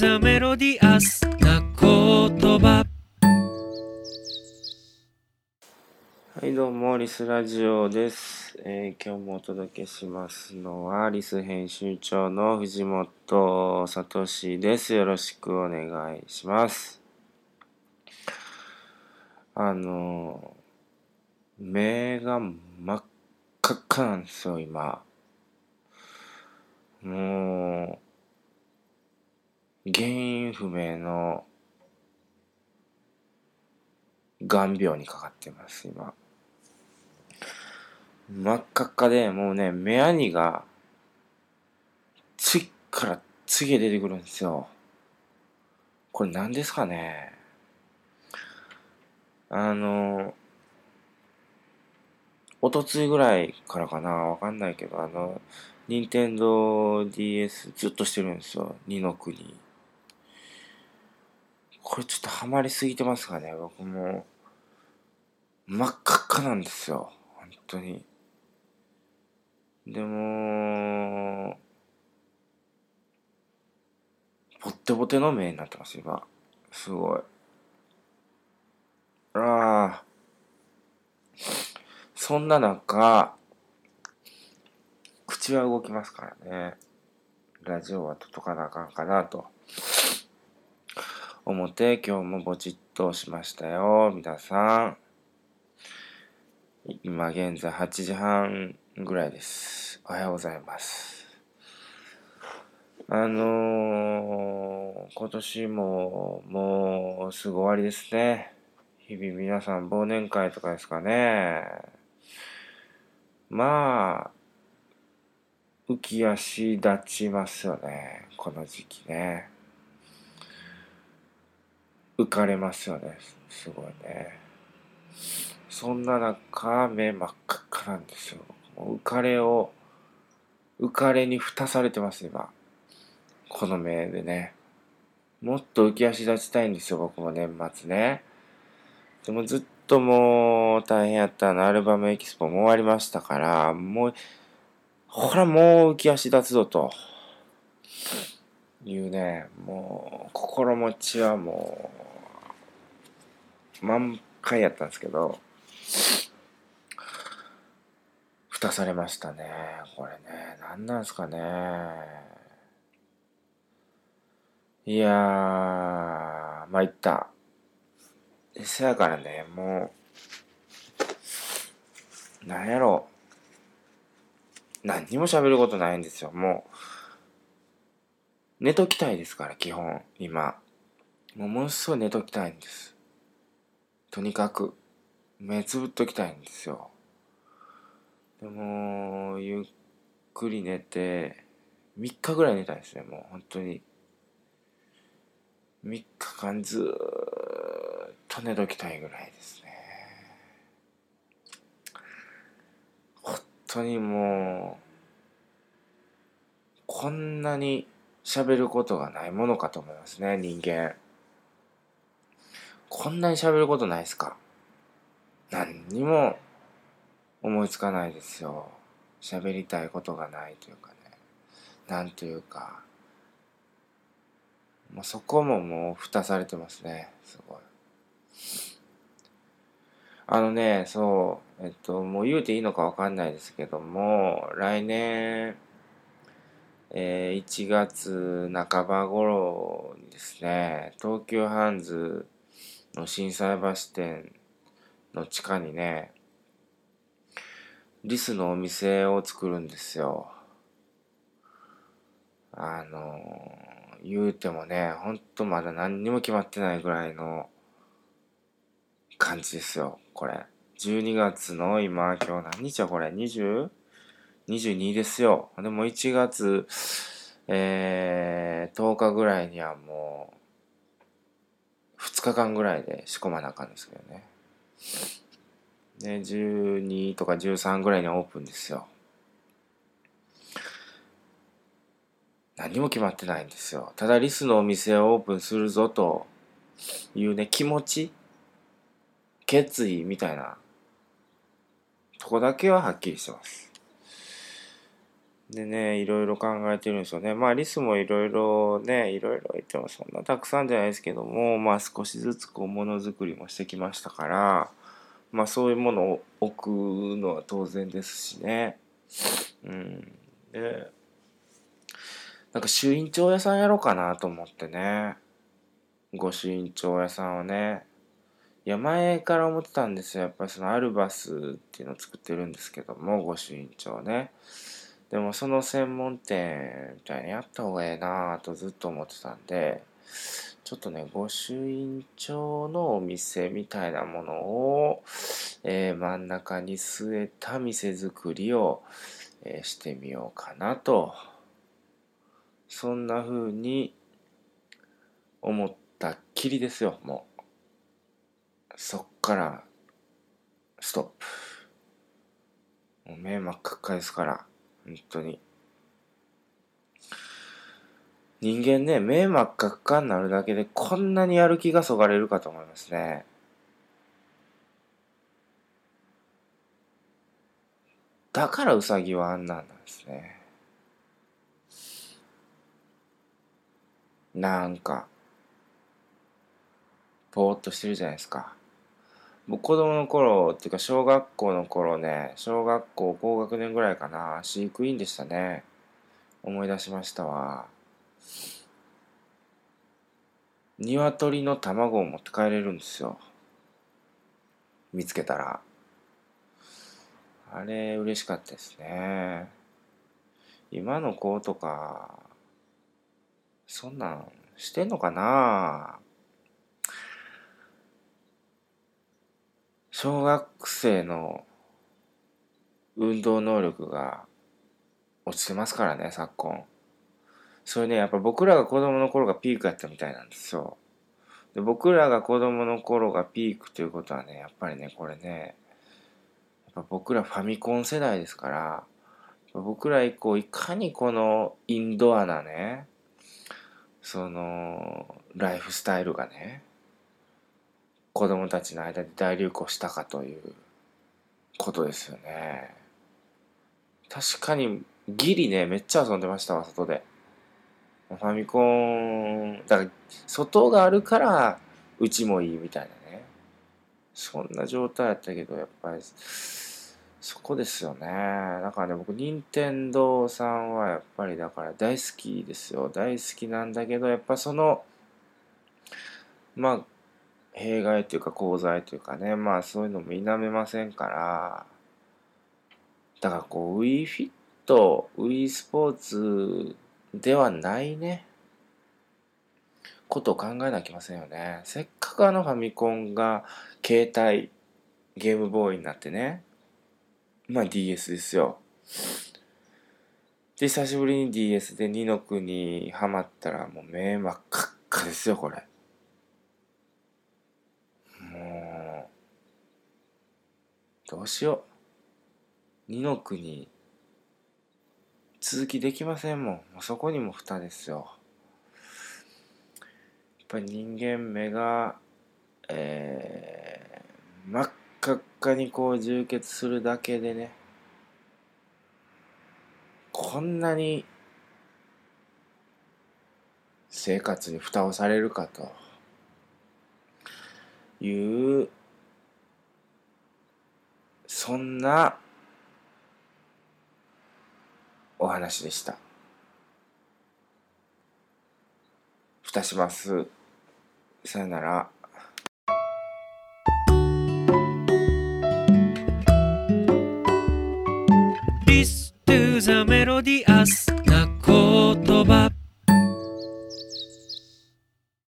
ザメロディアスな言葉はい、どうも、リスラジオです。えー今日もお届けしますのは、リス編集長の藤本聡です。よろしくお願いします。あの、目が真っ赤っかなんですよ、今。もう、原因不明の、眼病にかかってます、今。真っ赤っかで、もうね、目やにが、次から次へ出てくるんですよ。これ何ですかねあの、おとついぐらいからかなわかんないけど、あの、任天堂 DS ずっとしてるんですよ。二の国。これちょっとハマりすぎてますかね僕も。真っ赤っかなんですよ。本当に。でも、ぼってぼての目になってます、今。すごい。ああ。そんな中、口は動きますからね。ラジオは届かなあかんかなと。思って今日もぼちっとしましたよ。皆さん。今現在8時半ぐらいです。おはようございます。あのー、今年ももうすぐ終わりですね。日々皆さん忘年会とかですかね。まあ、浮き足立ちますよね。この時期ね。浮かれますよね。すごいね。そんな中、目真っ赤っかなんですよ。浮かれを、浮かれに蓋されてます、今。この目でね。もっと浮き足立ちたいんですよ、僕も年末ね。でもずっともう大変やったのアルバムエキスポも終わりましたから、もう、ほらもう浮き足立つぞと。いうね、もう、心持ちはもう、満開やったんですけど、蓋されましたね。これね、何なんすかね。いやー、参った。せやからね、もう、なんやろう。何にも喋ることないんですよ、もう。寝ときたいですから、基本、今。もうものすごい寝ときたいんです。とにかく、目つぶっときたいんですよ。でも、ゆっくり寝て、3日ぐらい寝たいですね、もう本当に。3日間ずっと寝ときたいぐらいですね。本当にもう、こんなに喋ることがないものかと思いますね、人間。こんなに喋ることないですか？何にも思いつかないですよ。喋りたいことがないというかね。なんというか。もうそこももう蓋されてますね。すごい。あのね、そう、えっと、もう言うていいのかわかんないですけども、来年、えー1月半ば頃にですね、東急ハンズの心斎橋店の地下にね、リスのお店を作るんですよ。あの言うてもね、ほんとまだ何にも決まってないぐらいの感じですよ、これ。12月の今、今日何日はこれ ?20?22 ですよ。でも1月、えー、10日ぐらいにはもう、2日間ぐらいで仕込まなあかんですけどね。で、12とか13ぐらいにオープンですよ。何も決まってないんですよ。ただリスのお店をオープンするぞというね、気持ち、決意みたいなとこだけははっきりしてます。でね、いろいろ考えてるんですよね。まあ、リスもいろいろね、いろいろ言ってもそんなたくさんじゃないですけども、まあ少しずつこう、ものづくりもしてきましたから、まあそういうものを置くのは当然ですしね。うん。で、なんか朱印帳屋さんやろうかなと思ってね。御朱印帳屋さんをね。いや、前から思ってたんですよ。やっぱりそのアルバスっていうのを作ってるんですけども、御朱印帳ね。でもその専門店みたいにやった方がええなぁとずっと思ってたんで、ちょっとね、御朱印帳のお店みたいなものを、えー、真ん中に据えた店作りを、えー、してみようかなと。そんな風に思ったっきりですよ、もう。そっから、ストップ。もう目真っ赤っかですから。本当に。人間ね、目真っ赤っかになるだけでこんなにやる気がそがれるかと思いますね。だからウサギはあんなんなんですね。なんか、ぽーっとしてるじゃないですか。僕子供の頃っていうか小学校の頃ね小学校高学年ぐらいかな飼育員でしたね。思い出しましたわ。鶏の卵を持って帰れるんですよ。見つけたら。あれ嬉しかったですね。今の子とかそんなんしてんのかな。小学生の運動能力が落ちてますからね、昨今。それね、やっぱ僕らが子供の頃がピークやったみたいなんですよ。で僕らが子供の頃がピークということはね、やっぱりね、これね、やっぱ僕らファミコン世代ですから、僕ら以降いかにこのインドアなね、その、ライフスタイルがね、子供たちの間で大流行したかということですよね。確かにギリね、めっちゃ遊んでましたわ、外で。ファミコン、だから、外があるから、うちもいいみたいなね。そんな状態やったけど、やっぱり、そこですよね。だからね、僕、任天堂さんはやっぱりだから大好きですよ。大好きなんだけど、やっぱその、まあ、弊害というか功罪というかねまあそういうのも否めませんから。だからこう Wii フィット Wii スポーツではないね。ことを考えなきゃいけませんよね。せっかくあのファミコンが携帯ゲームボーイになってね。まあ DS ですよ。で久しぶりに DS で二の国ハマったらもう目真っ赤っかですよこれ。どうしよう。二の国、続きできませんもん。もうそこにも蓋ですよ。やっぱり人間目が、えー、真っ赤っかにこう充血するだけでね、こんなに生活に蓋をされるかというそんなお話でした。蓋します。さよなら。This to the melody